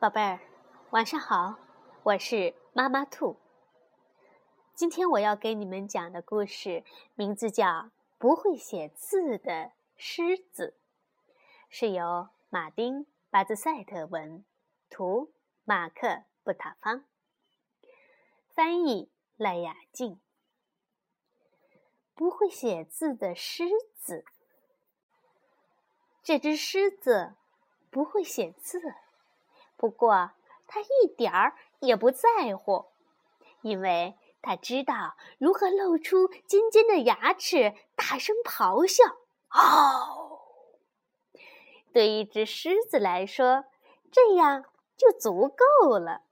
宝贝儿，晚上好，我是妈妈兔。今天我要给你们讲的故事名字叫《不会写字的狮子》，是由马丁·巴兹赛特文，图马克·布塔方，翻译赖雅静。不会写字的狮子，这只狮子不会写字。不过，他一点儿也不在乎，因为他知道如何露出尖尖的牙齿，大声咆哮。嗷！对一只狮子来说，这样就足够了。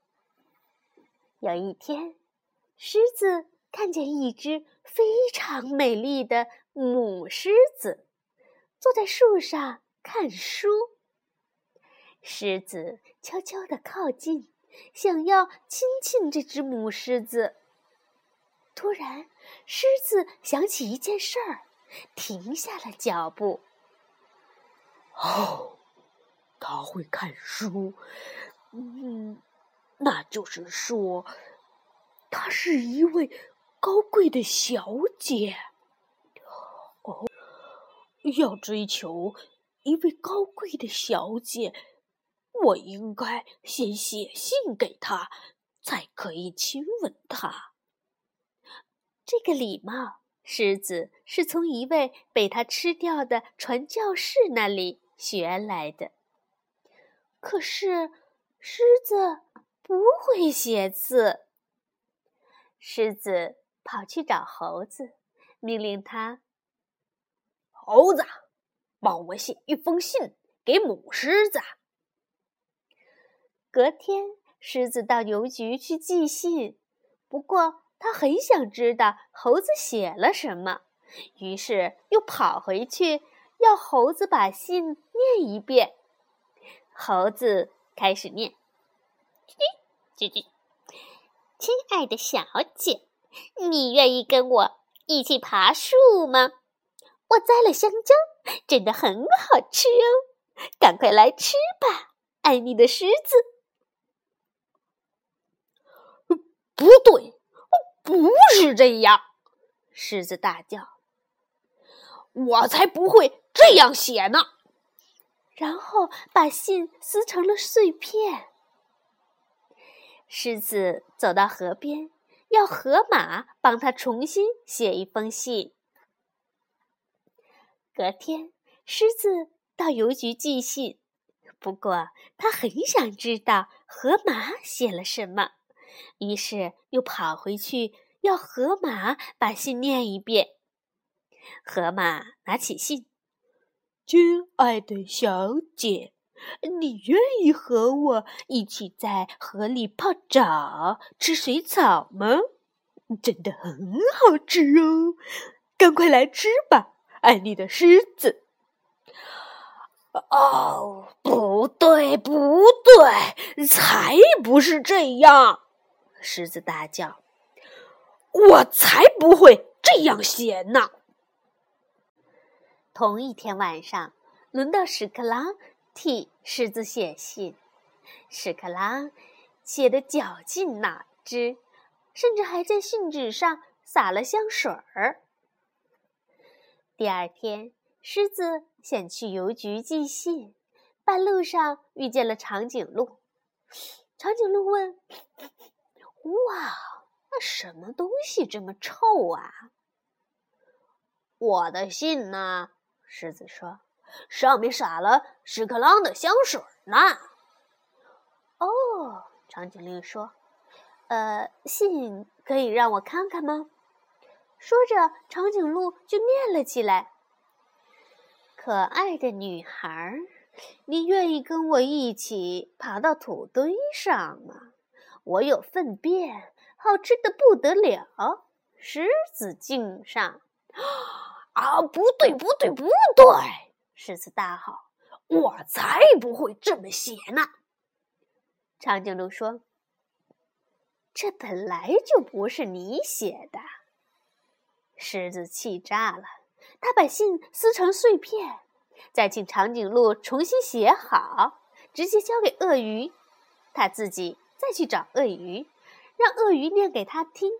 有一天，狮子看见一只非常美丽的母狮子坐在树上看书。狮子悄悄地靠近，想要亲亲这只母狮子。突然，狮子想起一件事儿，停下了脚步。哦，他会看书，嗯，那就是说，她是一位高贵的小姐。哦，要追求一位高贵的小姐。我应该先写信给他，才可以亲吻他。这个礼貌，狮子是从一位被他吃掉的传教士那里学来的。可是，狮子不会写字。狮子跑去找猴子，命令他：“猴子，帮我写一封信给母狮子。”隔天，狮子到邮局去寄信，不过他很想知道猴子写了什么，于是又跑回去要猴子把信念一遍。猴子开始念：“叽叽叽，亲爱的小姐，你愿意跟我一起爬树吗？我摘了香蕉，真的很好吃哦，赶快来吃吧，爱你的狮子。”不对，不是这样！狮子大叫：“我才不会这样写呢！”然后把信撕成了碎片。狮子走到河边，要河马帮他重新写一封信。隔天，狮子到邮局寄信，不过他很想知道河马写了什么。于是又跑回去要河马把信念一遍。河马拿起信：“亲爱的小姐，你愿意和我一起在河里泡澡、吃水草吗？真的很好吃哦！赶快来吃吧，爱你的狮子。”哦，不对，不对，才不是这样！狮子大叫：“我才不会这样写呢！”同一天晚上，轮到屎壳郎替狮子写信。屎壳郎写的绞尽脑汁，甚至还在信纸上撒了香水儿。第二天，狮子想去邮局寄信，半路上遇见了长颈鹿。长颈鹿问。哇，那什么东西这么臭啊？我的信呢？狮子说：“上面撒了屎壳郎的香水呢。”哦，长颈鹿说：“呃，信可以让我看看吗？”说着，长颈鹿就念了起来：“可爱的女孩，你愿意跟我一起爬到土堆上吗？”我有粪便，好吃的不得了。狮子敬上，啊，不对，不对，不对！狮子大吼：“我才不会这么写呢！”长颈鹿说：“这本来就不是你写的。”狮子气炸了，他把信撕成碎片，再请长颈鹿重新写好，直接交给鳄鱼。他自己再去找鳄鱼，让鳄鱼念给他听。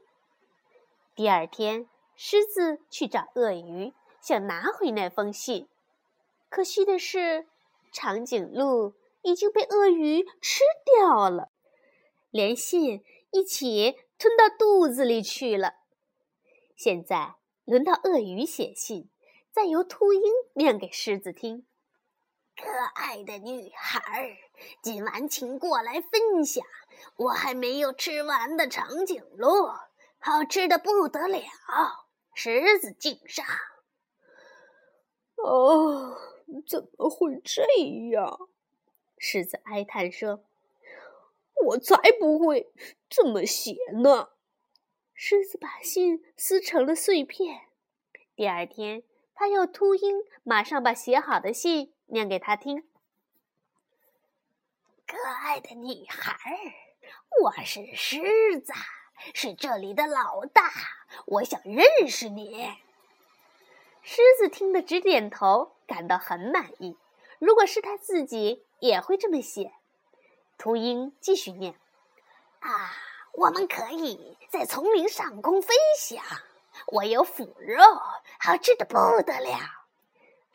第二天，狮子去找鳄鱼，想拿回那封信。可惜的是，长颈鹿已经被鳄鱼吃掉了，连信一起吞到肚子里去了。现在轮到鳄鱼写信，再由秃鹰念给狮子听。可爱的女孩，今晚请过来分享我还没有吃完的长颈鹿，好吃的不得了。狮子敬上。哦，怎么会这样？狮子哀叹说：“我才不会这么写呢。”狮子把信撕成了碎片。第二天，他要秃鹰马上把写好的信。念给他听。可爱的女孩，我是狮子，是这里的老大，我想认识你。狮子听得直点头，感到很满意。如果是他自己，也会这么写。秃鹰继续念：“啊，我们可以在丛林上空飞翔，我有腐肉，好吃的不得了。”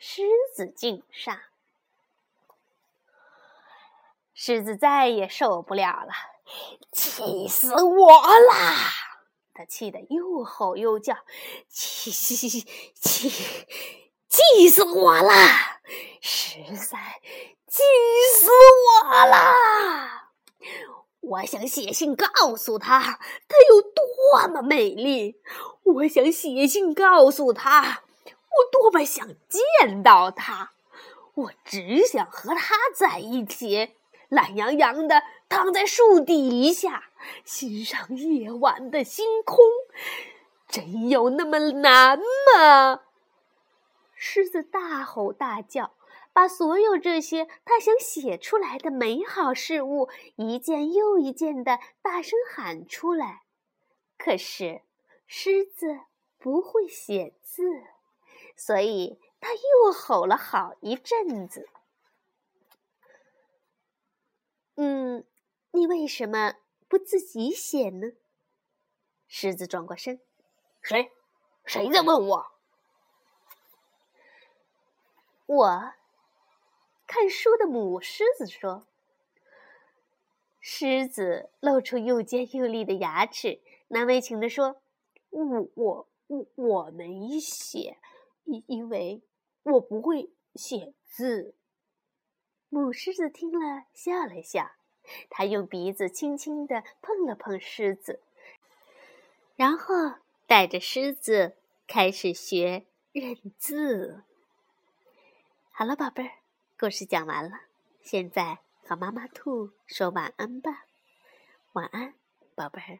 狮子敬上，狮子再也受不了了，气死我啦！他气得又吼又叫，气气气气死我啦！实在气死我啦！我想写信告诉他，她有多么美丽。我想写信告诉他。我多么想见到他！我只想和他在一起，懒洋洋的躺在树底下，欣赏夜晚的星空。真有那么难吗？狮子大吼大叫，把所有这些他想写出来的美好事物，一件又一件的大声喊出来。可是，狮子不会写字。所以他又吼了好一阵子。嗯，你为什么不自己写呢？狮子转过身，谁？谁在问我？我看书的母狮子说。狮子露出又尖又利的牙齿，难为情地说：“我我我我没写。”因因为我不会写字，母狮子听了笑了笑，它用鼻子轻轻地碰了碰狮子，然后带着狮子开始学认字。好了，宝贝儿，故事讲完了，现在和妈妈兔说晚安吧，晚安，宝贝儿。